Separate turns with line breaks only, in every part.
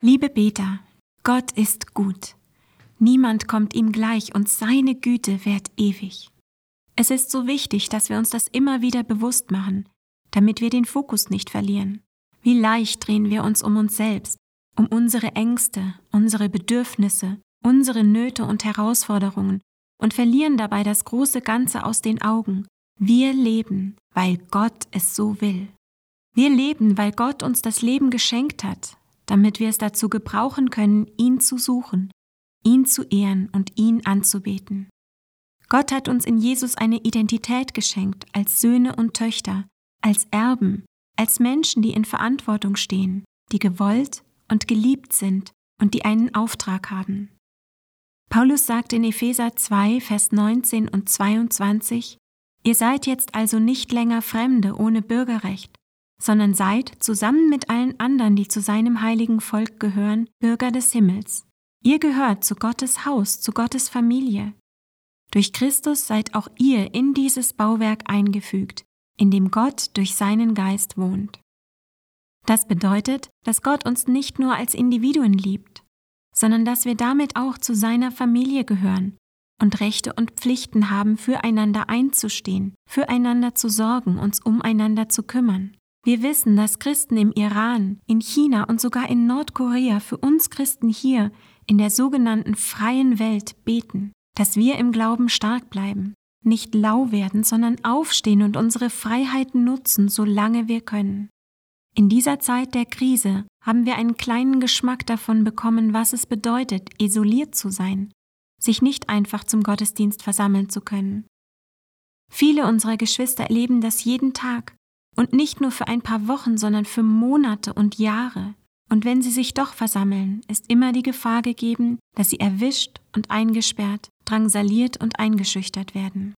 Liebe Beter, Gott ist gut. Niemand kommt ihm gleich und seine Güte währt ewig. Es ist so wichtig, dass wir uns das immer wieder bewusst machen, damit wir den Fokus nicht verlieren. Wie leicht drehen wir uns um uns selbst, um unsere Ängste, unsere Bedürfnisse, unsere Nöte und Herausforderungen und verlieren dabei das große Ganze aus den Augen. Wir leben, weil Gott es so will. Wir leben, weil Gott uns das Leben geschenkt hat, damit wir es dazu gebrauchen können, ihn zu suchen, ihn zu ehren und ihn anzubeten. Gott hat uns in Jesus eine Identität geschenkt als Söhne und Töchter, als Erben, als Menschen, die in Verantwortung stehen, die gewollt und geliebt sind und die einen Auftrag haben. Paulus sagt in Epheser 2, Vers 19 und 22, Ihr seid jetzt also nicht länger Fremde ohne Bürgerrecht, sondern seid, zusammen mit allen anderen, die zu seinem heiligen Volk gehören, Bürger des Himmels. Ihr gehört zu Gottes Haus, zu Gottes Familie. Durch Christus seid auch ihr in dieses Bauwerk eingefügt, in dem Gott durch seinen Geist wohnt. Das bedeutet, dass Gott uns nicht nur als Individuen liebt, sondern dass wir damit auch zu seiner Familie gehören und Rechte und Pflichten haben, füreinander einzustehen, füreinander zu sorgen, uns umeinander zu kümmern. Wir wissen, dass Christen im Iran, in China und sogar in Nordkorea für uns Christen hier in der sogenannten freien Welt beten, dass wir im Glauben stark bleiben, nicht lau werden, sondern aufstehen und unsere Freiheiten nutzen, solange wir können. In dieser Zeit der Krise haben wir einen kleinen Geschmack davon bekommen, was es bedeutet, isoliert zu sein, sich nicht einfach zum Gottesdienst versammeln zu können. Viele unserer Geschwister erleben das jeden Tag und nicht nur für ein paar Wochen, sondern für Monate und Jahre. Und wenn sie sich doch versammeln, ist immer die Gefahr gegeben, dass sie erwischt und eingesperrt, drangsaliert und eingeschüchtert werden.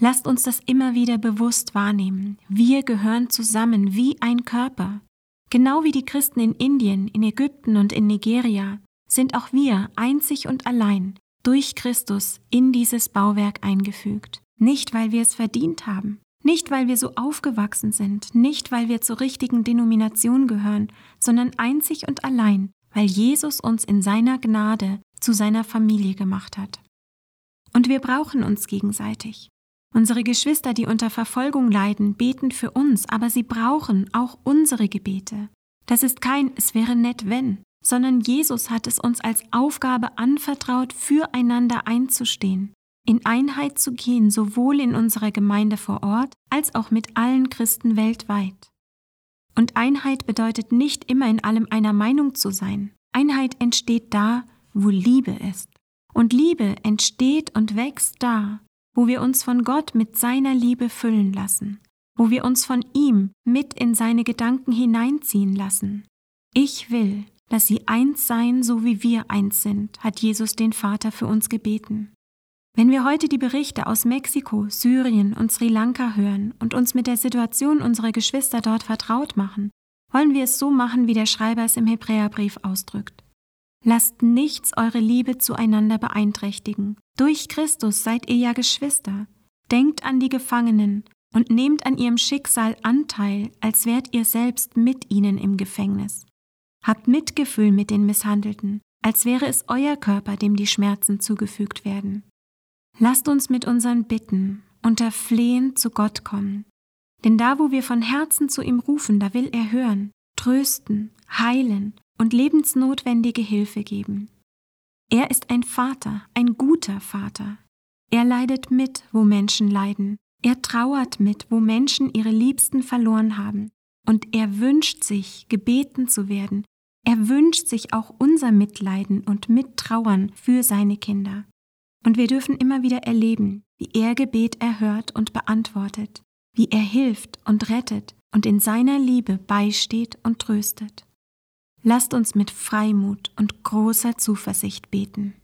Lasst uns das immer wieder bewusst wahrnehmen. Wir gehören zusammen wie ein Körper. Genau wie die Christen in Indien, in Ägypten und in Nigeria sind auch wir einzig und allein durch Christus in dieses Bauwerk eingefügt. Nicht, weil wir es verdient haben, nicht, weil wir so aufgewachsen sind, nicht, weil wir zur richtigen Denomination gehören, sondern einzig und allein, weil Jesus uns in seiner Gnade zu seiner Familie gemacht hat. Und wir brauchen uns gegenseitig. Unsere Geschwister, die unter Verfolgung leiden, beten für uns, aber sie brauchen auch unsere Gebete. Das ist kein Es wäre nett wenn, sondern Jesus hat es uns als Aufgabe anvertraut, füreinander einzustehen, in Einheit zu gehen, sowohl in unserer Gemeinde vor Ort als auch mit allen Christen weltweit. Und Einheit bedeutet nicht immer in allem einer Meinung zu sein. Einheit entsteht da, wo Liebe ist. Und Liebe entsteht und wächst da, wo wir uns von Gott mit seiner Liebe füllen lassen, wo wir uns von ihm mit in seine Gedanken hineinziehen lassen. Ich will, dass sie eins seien, so wie wir eins sind, hat Jesus den Vater für uns gebeten. Wenn wir heute die Berichte aus Mexiko, Syrien und Sri Lanka hören und uns mit der Situation unserer Geschwister dort vertraut machen, wollen wir es so machen, wie der Schreiber es im Hebräerbrief ausdrückt. Lasst nichts eure Liebe zueinander beeinträchtigen. Durch Christus seid ihr ja Geschwister. Denkt an die Gefangenen und nehmt an ihrem Schicksal Anteil, als wärt ihr selbst mit ihnen im Gefängnis. Habt Mitgefühl mit den Misshandelten, als wäre es euer Körper, dem die Schmerzen zugefügt werden. Lasst uns mit unseren Bitten unter Flehen zu Gott kommen. Denn da, wo wir von Herzen zu ihm rufen, da will er hören, trösten, heilen und lebensnotwendige Hilfe geben. Er ist ein Vater, ein guter Vater. Er leidet mit, wo Menschen leiden. Er trauert mit, wo Menschen ihre Liebsten verloren haben. Und er wünscht sich, gebeten zu werden. Er wünscht sich auch unser Mitleiden und Mittrauern für seine Kinder. Und wir dürfen immer wieder erleben, wie er Gebet erhört und beantwortet, wie er hilft und rettet und in seiner Liebe beisteht und tröstet. Lasst uns mit Freimut und großer Zuversicht beten.